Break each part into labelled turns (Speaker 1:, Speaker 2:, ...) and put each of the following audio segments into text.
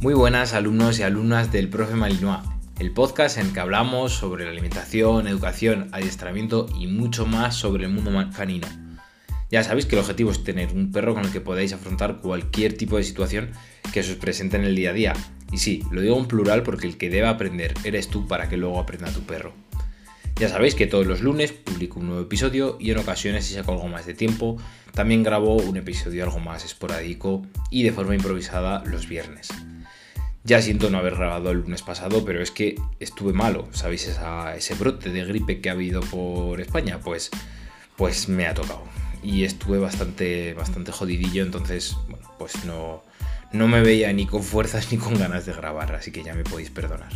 Speaker 1: Muy buenas alumnos y alumnas del Profe Malinois, el podcast en el que hablamos sobre la alimentación, educación, adiestramiento y mucho más sobre el mundo canino. Ya sabéis que el objetivo es tener un perro con el que podáis afrontar cualquier tipo de situación que se os presente en el día a día. Y sí, lo digo en plural porque el que debe aprender eres tú para que luego aprenda tu perro. Ya sabéis que todos los lunes publico un nuevo episodio y en ocasiones si saco algo más de tiempo, también grabo un episodio algo más esporádico y de forma improvisada los viernes. Ya siento no haber grabado el lunes pasado, pero es que estuve malo, ¿sabéis? ese brote de gripe que ha habido por España, pues, pues me ha tocado. Y estuve bastante, bastante jodidillo, entonces, bueno, pues no, no me veía ni con fuerzas ni con ganas de grabar, así que ya me podéis perdonar.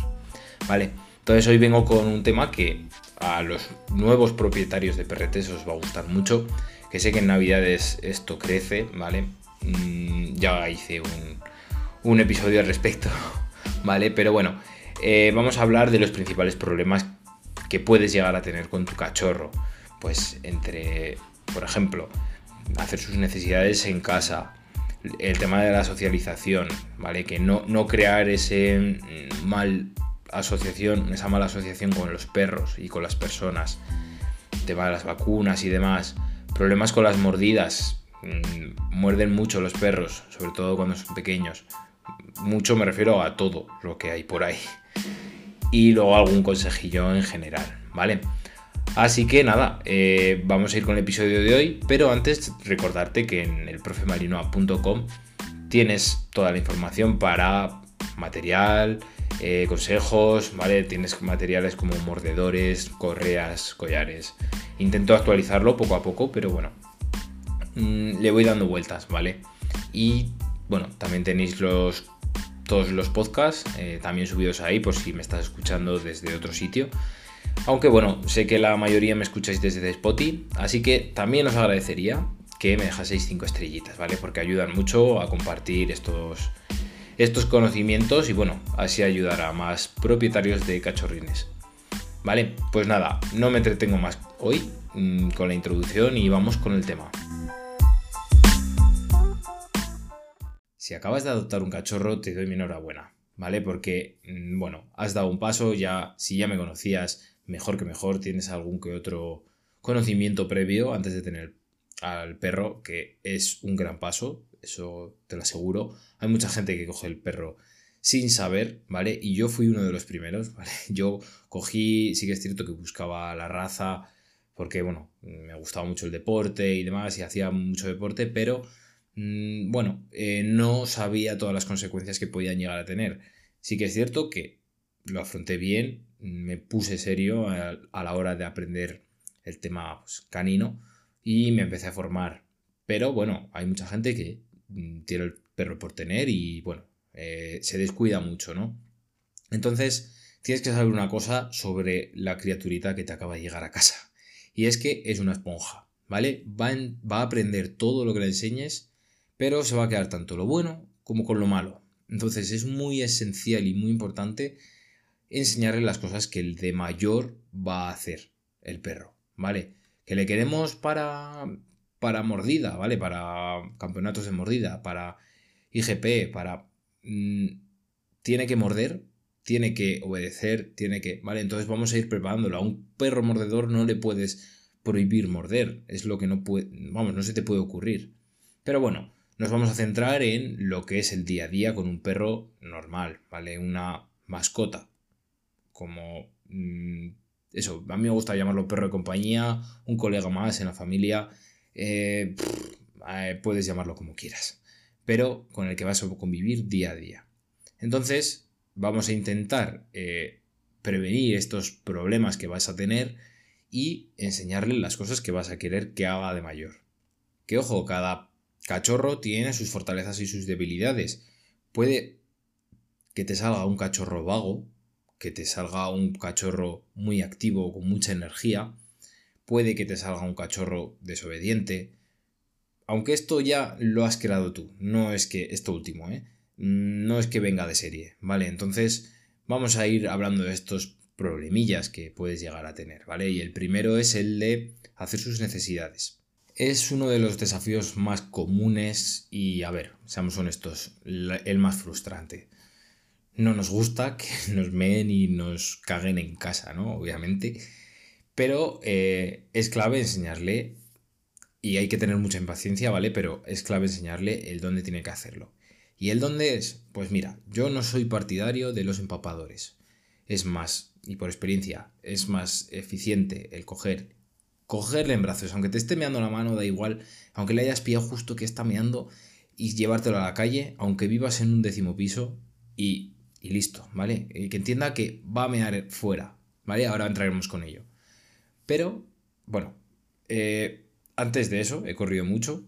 Speaker 1: Vale, entonces hoy vengo con un tema que a los nuevos propietarios de perretes os va a gustar mucho, que sé que en Navidades esto crece, ¿vale? Mm, ya hice un, un episodio al respecto, ¿vale? Pero bueno, eh, vamos a hablar de los principales problemas que puedes llegar a tener con tu cachorro. Pues entre, por ejemplo, hacer sus necesidades en casa, el tema de la socialización, ¿vale? Que no, no crear ese mal asociación, esa mala asociación con los perros y con las personas, el tema de las vacunas y demás, problemas con las mordidas, mm, muerden mucho los perros, sobre todo cuando son pequeños, mucho me refiero a todo lo que hay por ahí. Y luego algún consejillo en general, ¿vale? Así que nada, eh, vamos a ir con el episodio de hoy, pero antes recordarte que en el profemarinoa.com tienes toda la información para material, eh, consejos, ¿vale? Tienes materiales como mordedores, correas, collares. Intento actualizarlo poco a poco, pero bueno, mm, le voy dando vueltas, ¿vale? Y bueno, también tenéis los todos los podcasts, eh, también subidos ahí por si me estás escuchando desde otro sitio. Aunque bueno, sé que la mayoría me escucháis desde Spotify, así que también os agradecería que me dejaseis 5 estrellitas, ¿vale? Porque ayudan mucho a compartir estos, estos conocimientos y bueno, así ayudar a más propietarios de cachorrines. Vale, pues nada, no me entretengo más hoy mm, con la introducción y vamos con el tema. Si acabas de adoptar un cachorro, te doy mi enhorabuena, ¿vale? Porque, mm, bueno, has dado un paso, ya, si ya me conocías, mejor que mejor, tienes algún que otro conocimiento previo antes de tener al perro, que es un gran paso, eso te lo aseguro. Hay mucha gente que coge el perro sin saber, ¿vale? Y yo fui uno de los primeros, ¿vale? Yo cogí, sí que es cierto que buscaba la raza, porque, bueno, me gustaba mucho el deporte y demás, y hacía mucho deporte, pero Mm, bueno, eh, no sabía todas las consecuencias que podían llegar a tener. Sí que es cierto que lo afronté bien, me puse serio a, la hora de aprender el tema pues, canino y me empecé a formar. Pero bueno, hay mucha gente que mm, tiene el perro por tener y bueno, eh, se descuida mucho, ¿no? Entonces, tienes que saber una cosa sobre la criaturita que te acaba de llegar a casa. Y es que es una esponja, ¿vale? Va, va a aprender todo lo que le enseñes pero se va a quedar tanto lo bueno como con lo malo. Entonces es muy esencial y muy importante enseñarle las cosas que el de mayor va a hacer el perro, ¿vale? Que le queremos para para mordida, ¿vale? Para campeonatos de mordida, para IGP, para mm, tiene que morder, tiene que obedecer, tiene que, ¿vale? Entonces vamos a ir preparándolo. A un perro mordedor no le puedes prohibir morder, es lo que no puede, vamos, no se te puede ocurrir. Pero bueno, nos vamos a centrar en lo que es el día a día con un perro normal, ¿vale? Una mascota. Como... Mm, eso, a mí me gusta llamarlo perro de compañía, un colega más en la familia. Eh, eh, puedes llamarlo como quieras. Pero con el que vas a convivir día a día. Entonces, vamos a intentar eh, prevenir estos problemas que vas a tener y enseñarle las cosas que vas a querer que haga de mayor. Que ojo, cada Cachorro tiene sus fortalezas y sus debilidades. Puede que te salga un cachorro vago, que te salga un cachorro muy activo, con mucha energía. Puede que te salga un cachorro desobediente. Aunque esto ya lo has creado tú, no es que esto último, ¿eh? No es que venga de serie, ¿vale? Entonces vamos a ir hablando de estos problemillas que puedes llegar a tener, ¿vale? Y el primero es el de hacer sus necesidades. Es uno de los desafíos más comunes y, a ver, seamos honestos, el más frustrante. no nos gusta que nos meen y nos caguen en casa, ¿no? Obviamente. Pero eh, es clave enseñarle, y hay que tener mucha impaciencia, ¿vale? Pero es clave enseñarle el dónde tiene que hacerlo. ¿Y el dónde es? Pues mira, yo no soy partidario de los empapadores. Es más, y por experiencia, es más eficiente el coger, cogerle en brazos, aunque te esté meando la mano, da igual, aunque le hayas pillado justo que está meando, y llevártelo a la calle, aunque vivas en un décimo piso, y, y listo, ¿vale? Y que entienda que va a mear fuera, ¿vale? Ahora entraremos con ello. Pero, bueno, eh, antes de eso, he corrido mucho.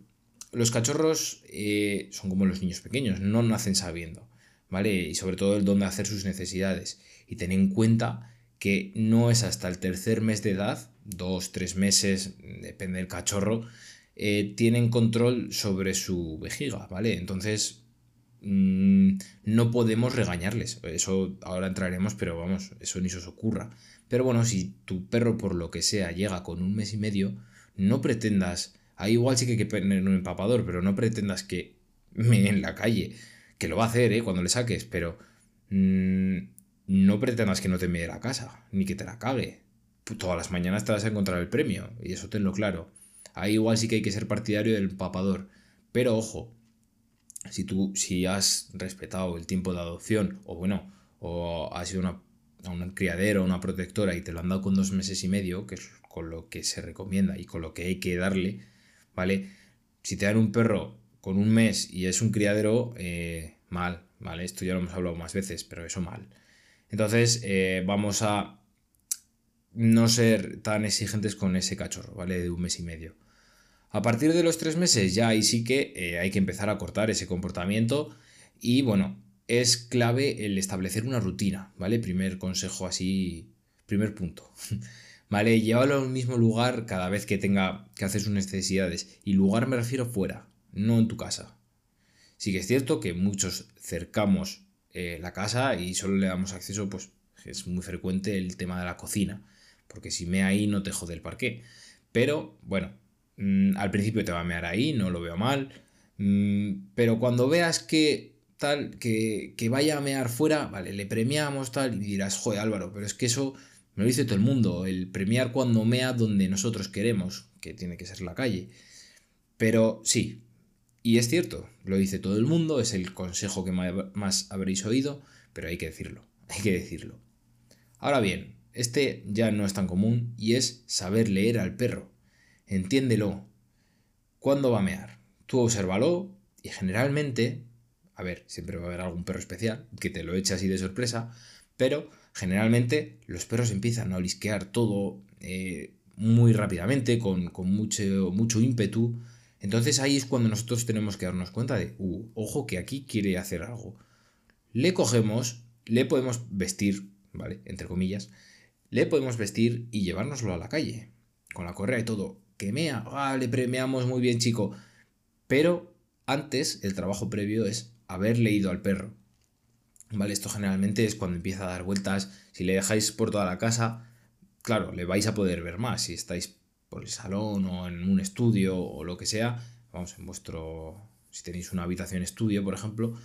Speaker 1: Los cachorros eh, son como los niños pequeños, no nacen sabiendo, ¿vale? Y sobre todo el dónde hacer sus necesidades. Y ten en cuenta que no es hasta el tercer mes de edad, dos, tres meses, depende del cachorro, eh, tienen control sobre su vejiga, ¿vale? Entonces, mm, no podemos regañarles. Eso ahora entraremos, pero vamos, eso ni se os ocurra. Pero bueno, si tu perro por lo que sea llega con un mes y medio, no pretendas, ahí igual sí que hay que poner un empapador, pero no pretendas que me en la calle, que lo va a hacer, ¿eh? Cuando le saques, pero mm, no pretendas que no te mede la casa, ni que te la cague. Todas las mañanas te vas a encontrar el premio, y eso tenlo claro. Ahí igual sí que hay que ser partidario del empapador. Pero ojo, si tú, si has respetado el tiempo de adopción, o bueno, o has sido una a un criadero, una protectora y te lo han dado con dos meses y medio, que es con lo que se recomienda y con lo que hay que darle, ¿vale? Si te dan un perro con un mes y es un criadero, eh, mal, ¿vale? Esto ya lo hemos hablado más veces, pero eso mal. Entonces, eh, vamos a no ser tan exigentes con ese cachorro, ¿vale? De un mes y medio. A partir de los tres meses ya ahí sí que eh, hay que empezar a cortar ese comportamiento y bueno, es clave el establecer una rutina, ¿vale? Primer consejo así, primer punto. ¿Vale? Llévalo al mismo lugar cada vez que tenga que hacer sus necesidades. Y lugar me refiero fuera, no en tu casa. Sí que es cierto que muchos cercamos eh, la casa y solo le damos acceso, pues es muy frecuente el tema de la cocina. Porque si me ahí no te jode el parqué. Pero bueno, mm, al principio te va a mear ahí, no lo veo mal. Mm, pero cuando veas que tal, que, que, vaya a mear fuera, vale, le premiamos tal, y dirás, joder Álvaro, pero es que eso me lo dice todo el mundo, el premiar cuando mea donde nosotros queremos, que tiene que ser la calle. Pero sí, y es cierto, lo dice todo el mundo, es el consejo que más habréis oído, pero hay que decirlo, hay que decirlo. Ahora bien, este ya no es tan común y es saber leer al perro. Entiéndelo. ¿Cuándo va a mear? Tú obsérvalo y generalmente a ver, siempre va a haber algún perro especial que te lo eche así de sorpresa, pero generalmente los perros empiezan a olisquear todo eh, muy rápidamente, con, mucho, mucho ímpetu. Entonces ahí es cuando nosotros tenemos que darnos cuenta de, uh, ojo que aquí quiere hacer algo. Le cogemos, le podemos vestir, ¿vale? Entre comillas, le podemos vestir y llevárnoslo a la calle, con la correa y todo. Que mea, ah, le premiamos muy bien, chico. Pero antes, el trabajo previo es haber leído al perro. ¿Vale? Esto generalmente es cuando empieza a dar vueltas. Si le dejáis por toda la casa, claro, le vais a poder ver más. Si estáis por el salón o en un estudio o lo que sea, vamos, en vuestro. Si tenéis una habitación estudio, por ejemplo,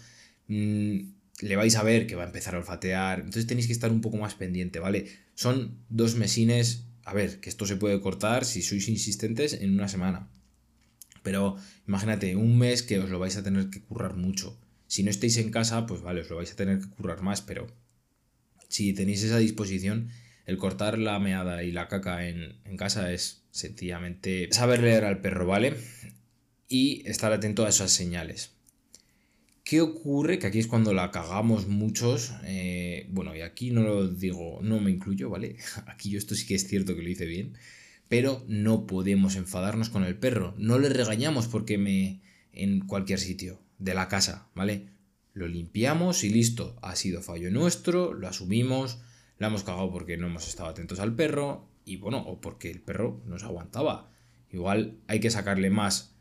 Speaker 1: mm, le vais a ver que va a empezar a olfatear. Entonces tenéis que estar un poco más pendiente, ¿vale? Son dos mesines. A ver, que esto se puede cortar si sois insistentes en una semana. Pero imagínate, un mes que os lo vais a tener que currar mucho. Si no estáis en casa, pues vale, os lo vais a tener que currar más, pero si tenéis esa disposición, el cortar la meada y la caca en, casa es sencillamente saber leer al perro, ¿vale? Y estar atento a esas señales. ¿Qué ocurre? Que aquí es cuando la cagamos muchos. Eh, bueno, y aquí no lo digo, no me incluyo, ¿vale? Aquí yo esto sí que es cierto que lo hice bien. Pero no podemos enfadarnos con el perro. No le regañamos porque me. en cualquier sitio de la casa, ¿vale? Lo limpiamos y listo. Ha sido fallo nuestro, lo asumimos, la hemos cagado porque no hemos estado atentos al perro y bueno, o porque el perro nos aguantaba. Igual hay que sacarle más,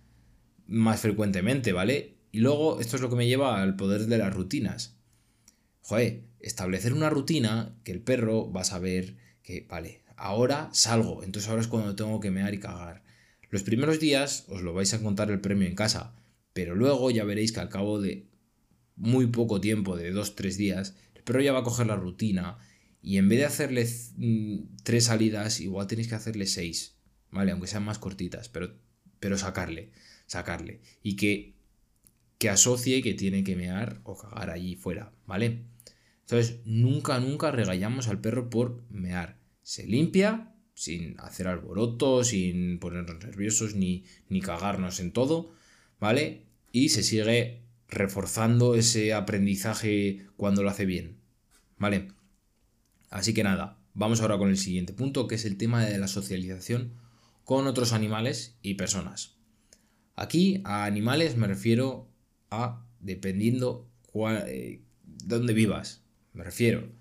Speaker 1: más frecuentemente, ¿vale? Y luego esto es lo que me lleva al poder de las rutinas. Joder, establecer una rutina que el perro va a saber que, vale, ahora salgo, entonces ahora es cuando tengo que mear y cagar. Los primeros días os lo vais a contar el premio en casa, pero luego ya veréis que al cabo de muy poco tiempo, de dos, tres días, el perro ya va a coger la rutina y en vez de hacerle mm, tres salidas, igual tenéis que hacerle seis, ¿vale? Aunque sean más cortitas, pero, pero sacarle, sacarle. Y que, que asocie que tiene que mear o cagar allí fuera, ¿vale? Entonces, nunca, nunca regañamos al perro por mear. Se limpia, sin hacer alboroto, sin ponernos nerviosos, ni, ni cagarnos en todo, ¿vale? Y se sigue reforzando ese aprendizaje cuando lo hace bien, ¿vale? Así que nada, vamos ahora con el siguiente punto, que es el tema de la socialización con otros animales y personas. Aquí a animales me refiero a dependiendo eh, dónde vivas. Me refiero,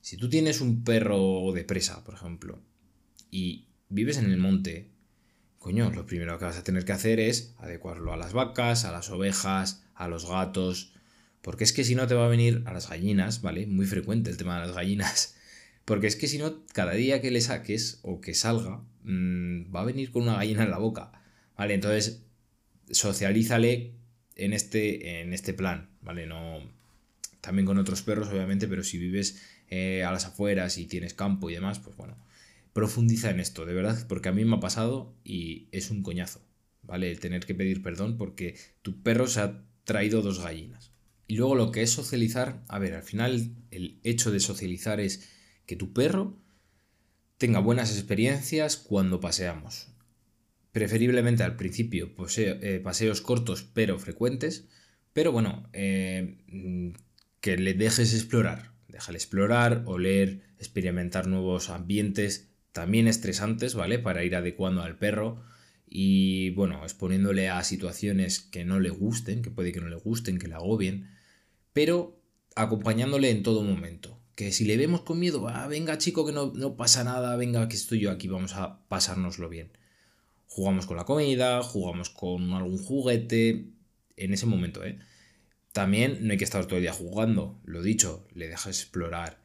Speaker 1: si tú tienes un perro de presa, por ejemplo, y vives en el monte, coño, lo primero que vas a tener que hacer es adecuarlo a las vacas, a las ovejas, a los gatos, porque es que si no te va a venir a las gallinas, ¿vale? Muy frecuente el tema de las gallinas. Porque es que si no, cada día que le saques o que salga, mm, va a venir con una gallina en la boca. ¿Vale? Entonces, socialízale en este, en este plan, ¿vale? No. También con otros perros, obviamente, pero si vives eh, a las afueras y tienes campo y demás, pues bueno. Profundiza en esto, de verdad, porque a mí me ha pasado y es un coñazo, ¿vale? El tener que pedir perdón porque tu perro se ha traído dos gallinas. Y luego lo que es socializar, a ver, al final el hecho de socializar es que tu perro tenga buenas experiencias cuando paseamos. Preferiblemente al principio eh, paseos cortos pero frecuentes, pero bueno, eh, que le dejes explorar. Déjale explorar, oler, experimentar nuevos ambientes, también estresantes, ¿vale? Para ir adecuando al perro y bueno, exponiéndole a situaciones que no le gusten, que puede que no le gusten, que le agobien, pero acompañándole en todo momento. Que si le vemos con miedo, ah, venga chico, que no, no pasa nada, venga, que estoy yo aquí, vamos a pasárnoslo bien. Jugamos con la comida, jugamos con algún juguete, en ese momento, ¿eh? También no hay que estar todo el día jugando, lo dicho, le dejas explorar.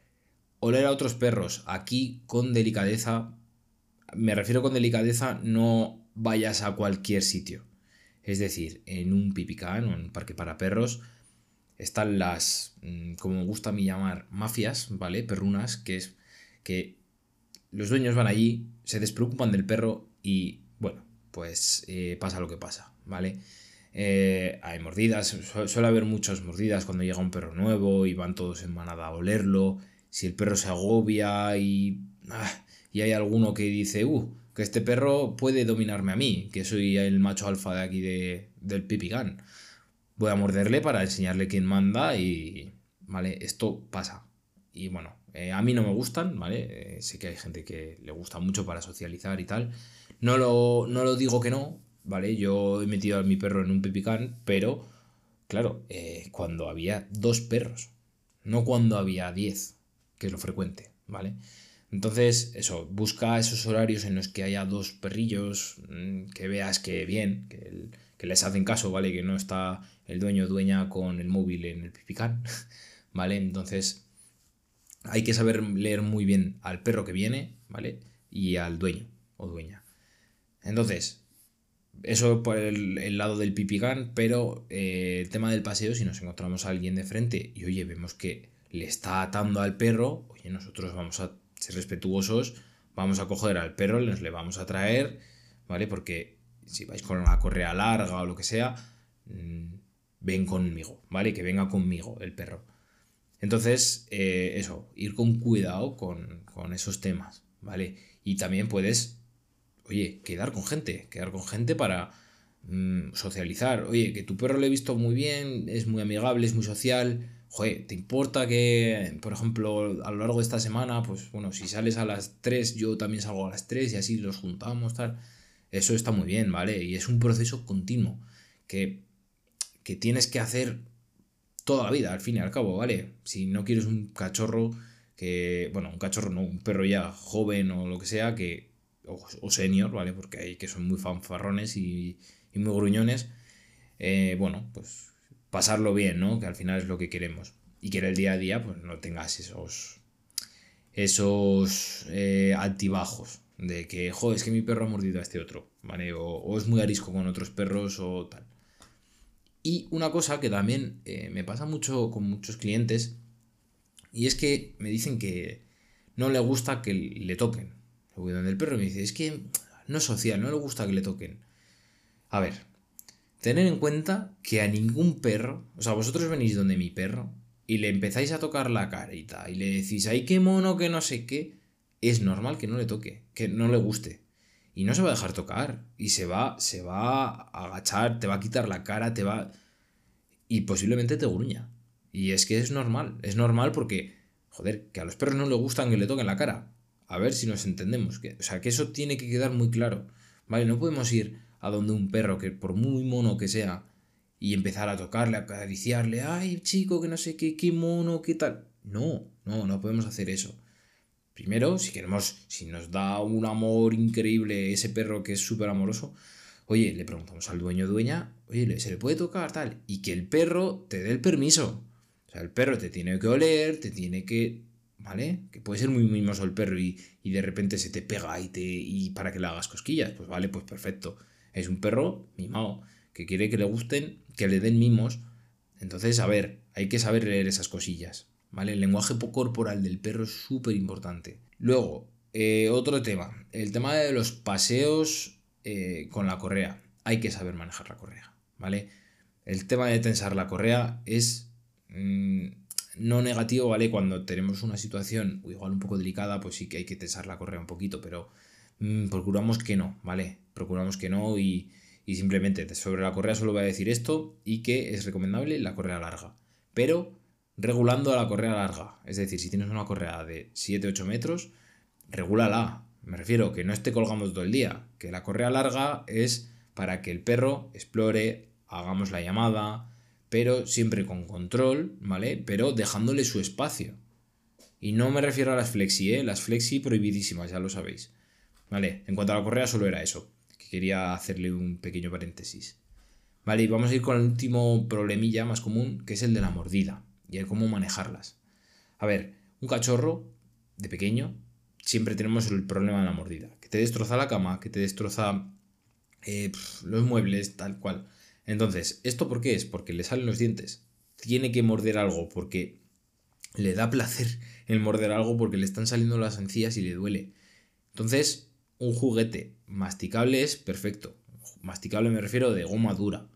Speaker 1: Oler a otros perros, aquí con delicadeza, me refiero con delicadeza, no vayas a cualquier sitio. Es decir, en un pipicán o en un parque para perros, están las, mm, como me gusta a mí llamar, mafias, ¿vale? Perrunas, que es que los dueños van allí, se despreocupan del perro y, bueno, pues eh, pasa lo que pasa, ¿vale? Eh, hay mordidas, suele haber muchas mordidas cuando llega un perro nuevo y van todos en manada a olerlo. Si el perro se agobia y, ah, y hay alguno que dice, uh, que este perro puede dominarme a mí, que soy el macho alfa de aquí de, del pipigán voy morderle para enseñarle quién manda y, ¿vale? Esto pasa. Y bueno, eh, a mí no me gustan, ¿vale? Eh, sé que hay gente que le gusta mucho para socializar y tal. No lo, no lo digo que no, ¿vale? Yo he metido a mi perro en un pipicán, pero, claro, eh, cuando había dos perros, no cuando había diez, que es lo frecuente, ¿vale? Entonces, eso, busca esos horarios en los que haya dos perrillos, mm, que veas que bien, que, que les hacen caso, ¿vale? Que no está el dueño dueña con el móvil en el pipicán, ¿vale? Entonces hay que saber leer muy bien al perro que viene, ¿vale? Y al dueño o dueña. Entonces, eso por el, lado del pipicán, pero eh, el tema del paseo, si nos encontramos a alguien de frente y oye, vemos que le está atando al perro, oye, nosotros vamos a ser respetuosos, vamos a coger al perro, les le vamos a traer, ¿vale? Porque si vais con una correa larga o lo que sea, mm, ven conmigo, ¿vale? Que venga conmigo el perro. Entonces, eh, eso, ir con cuidado con, esos temas, ¿vale? Y también puedes, oye, quedar con gente, quedar con gente para mm, socializar. Oye, que tu perro le he visto muy bien, es muy amigable, es muy social. Joder, ¿te importa que, por ejemplo, a lo largo de esta semana, pues bueno, si sales a las 3, yo también salgo a las 3 y así los juntamos, tal? Eso está muy bien, ¿vale? Y es un proceso continuo que que tienes que hacer toda la vida, al fin y al cabo, ¿vale? Si no quieres un cachorro que, bueno, un cachorro no, un perro ya joven o lo que sea, que, o, senior, ¿vale? Porque hay que son muy fanfarrones y, y muy gruñones, eh, bueno, pues pasarlo bien, ¿no? Que al final es lo que queremos. Y que en el día a día, pues no tengas esos, esos eh, altibajos de que, joder, es que mi perro ha mordido a este otro, ¿vale? o es muy arisco con otros perros o tal. Y una cosa que también eh, me pasa mucho con muchos clientes, Y es que me dicen que no le gusta que le toquen. Voy donde el perro me dice, es que no es social, no le gusta que le toquen. A ver, tener en cuenta que a ningún perro, o sea, vosotros venís donde mi perro y le empezáis a tocar la carita y le decís, ay, qué mono, que no sé qué, es normal que no le toque, que no le guste. Y no se va a dejar tocar. Y se va, se va a agachar, te va a quitar la cara, te va. Y posiblemente te gruña. Y es que es normal. Es normal porque, joder, que a los perros no les gustan que le toquen la cara. A ver si nos entendemos. Que, o sea, que eso tiene que quedar muy claro. Vale, no podemos ir a donde un perro, que por muy mono que sea, y empezar a tocarle, a acariciarle, ay, chico, que no sé qué, qué mono, qué tal. No, no, no podemos hacer eso. Primero, si queremos, si nos da un amor increíble ese perro que es súper amoroso, oye, le preguntamos al dueño dueña, oye, ¿se le puede tocar tal? Y que el perro te dé el permiso. O sea, el perro te tiene que oler, te tiene que... ¿Vale? Que puede ser muy mimoso el perro y, de repente se te pega y, te, y para que le hagas cosquillas. Pues vale, pues perfecto. Es un perro mimado, que quiere que le gusten, que le den mimos. Entonces, a ver, hay que saber leer esas cosillas. ¿Vale? El lenguaje corporal del perro es súper importante. Luego, eh, otro tema, el tema de los paseos eh, con la correa. Hay que saber manejar la correa, ¿vale? El tema de tensar la correa es mm, no negativo, ¿vale? Cuando tenemos una situación igual un poco delicada, pues sí que hay que tensar la correa un poquito, pero mm, procuramos que no, ¿vale? Procuramos que no y, y simplemente sobre la correa solo voy a decir esto y que es recomendable la correa larga. Pero regulando la correa larga. Es decir, si tienes una correa de 7-8 metros, regúlala. Me refiero que no esté colgando todo el día. Que la correa larga es para que el perro explore, hagamos la llamada, pero siempre con control, ¿vale? Pero dejándole su espacio. Y no me refiero a las flexi, ¿eh? Las flexi prohibidísimas, ya lo sabéis. ¿Vale? En cuanto a la correa, solo era eso. Que quería hacerle un pequeño paréntesis. Vale, y vamos a ir con el último problemilla más común, que es el de la mordida y el cómo manejarlas. A ver, un cachorro de pequeño siempre tenemos el problema de la mordida, que te destroza la cama, que te destroza eh, los muebles, tal cual. Entonces, ¿esto por qué es? Porque le salen los dientes. Tiene que morder algo porque le da placer el morder algo porque le están saliendo las encías y le duele. Entonces, un juguete masticable es perfecto. Masticable me refiero de goma dura.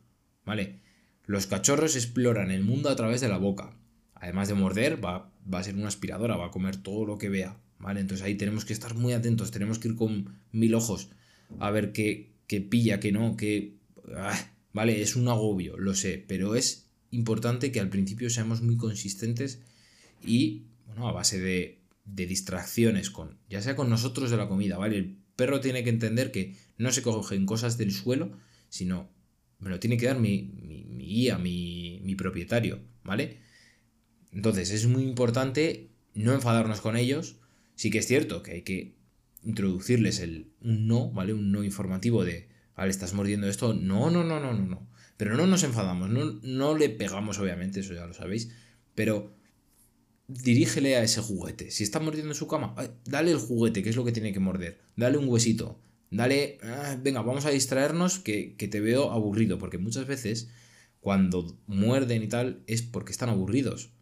Speaker 1: ¿Vale? Los cachorros exploran el mundo a través de la boca además de morder, va, va a ser una aspiradora, va a comer todo lo que vea, ¿vale? Entonces ahí tenemos que estar muy atentos, tenemos que ir con mil ojos a ver qué, qué pilla, qué no, qué... Ah, vale, es un agobio, lo sé, pero es importante que al principio seamos muy consistentes y, bueno, a base de, de distracciones, con, ya sea con nosotros de la comida, ¿vale? El perro tiene que entender que no se cogen cosas del suelo, sino me lo tiene que dar mi, mi, mi guía, mi, mi propietario, ¿vale? Entonces es muy importante no enfadarnos con ellos. Sí que es cierto que hay que introducirles el un no, ¿vale? Un no informativo de, vale, estás mordiendo esto. No, no, no, no, no, no. Pero no nos enfadamos, no, no le pegamos, obviamente, eso ya lo sabéis. Pero dirígele a ese juguete. Si está mordiendo en su cama, dale el juguete, que es lo que tiene que morder. Dale un huesito. Dale, ah, venga, vamos a distraernos que, que te veo aburrido. Porque muchas veces, cuando muerden y tal, es porque están aburridos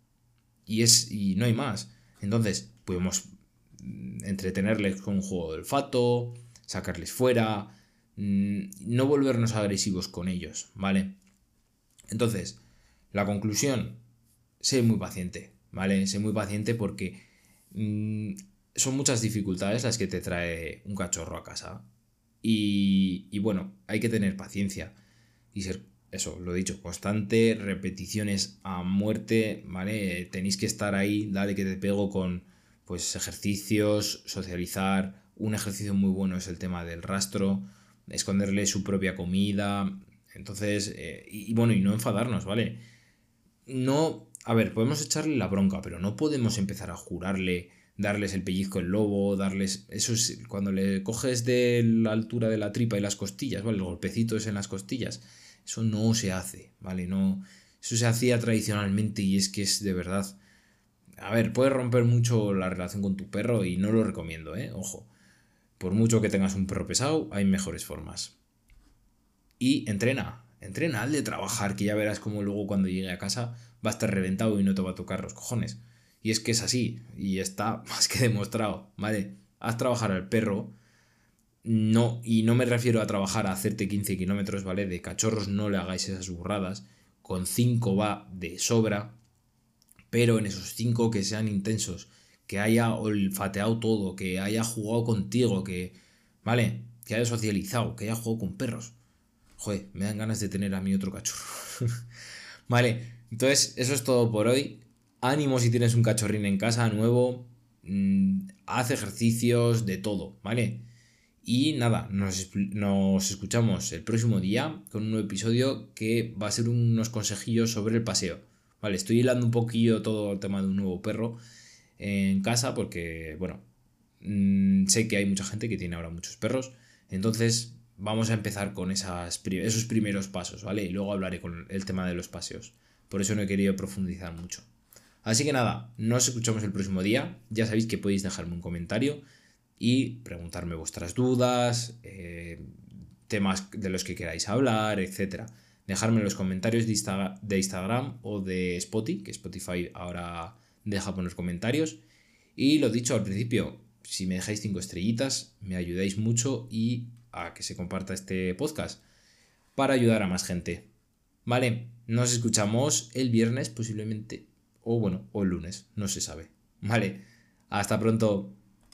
Speaker 1: y, es, y no hay más. Entonces, podemos entretenerles con un juego de olfato, sacarles fuera, mm, no volvernos agresivos con ellos, ¿vale? Entonces, la conclusión, sé muy paciente, ¿vale? Sé muy paciente porque mm, son muchas dificultades las que te trae un cachorro a casa. Y, y bueno, hay que tener paciencia y ser eso, lo he dicho, constante, repeticiones a muerte, ¿vale? Tenéis que estar ahí, dale que te pego con pues ejercicios, socializar. Un ejercicio muy bueno es el tema del rastro, esconderle su propia comida. Entonces, eh, y, bueno, y no enfadarnos, ¿vale? No, a ver, podemos echarle la bronca, pero no podemos empezar a jurarle, darles el pellizco el lobo, darles. Eso es cuando le coges de la altura de la tripa y las costillas, ¿vale? El golpecito es en las costillas eso no se hace, ¿vale? No, eso se hacía tradicionalmente y es que es de verdad... A ver, puede romper mucho la relación con tu perro y no lo recomiendo, ¿eh? Ojo. Por mucho que tengas un perro pesado, hay mejores formas. Y entrena, entrena, al de trabajar, que ya verás como luego cuando llegue a casa va a estar reventado y no te va a tocar los cojones. Y es que es así, y está más que demostrado, ¿vale? Haz trabajar al perro, no, y no me refiero a trabajar a hacerte 15 kilómetros, ¿vale? De cachorros no le hagáis esas burradas, con 5 va de sobra, pero en esos 5 que sean intensos, que haya olfateado todo, que haya jugado contigo, que, ¿vale? Que haya socializado, que haya jugado con perros. Joder, me dan ganas de tener a mí otro cachorro. vale, entonces eso es todo por hoy. Ánimo si tienes un cachorrín en casa nuevo. Mm, haz ejercicios de todo, ¿vale? Y nada, nos, nos, escuchamos el próximo día con un nuevo episodio que va a ser unos consejillos sobre el paseo. Vale, estoy hilando un poquillo todo el tema de un nuevo perro en casa porque, bueno, mm, sé que hay mucha gente que tiene ahora muchos perros. Entonces vamos a empezar con esas, esos primeros pasos, ¿vale? Y luego hablaré con el tema de los paseos. Por eso no he querido profundizar mucho. Así que nada, nos escuchamos el próximo día. Ya sabéis que podéis dejarme un comentario y preguntarme vuestras dudas, eh, temas de los que queráis hablar, etc. Dejadme en los comentarios de, de Instagram o de Spotify, que Spotify ahora deja poner comentarios. Y lo dicho al principio, si me dejáis 5 estrellitas, me ayudáis mucho y a que se comparta este podcast para ayudar a más gente. Vale, nos escuchamos el viernes posiblemente, o bueno, o el lunes, no se sabe. Vale, hasta pronto.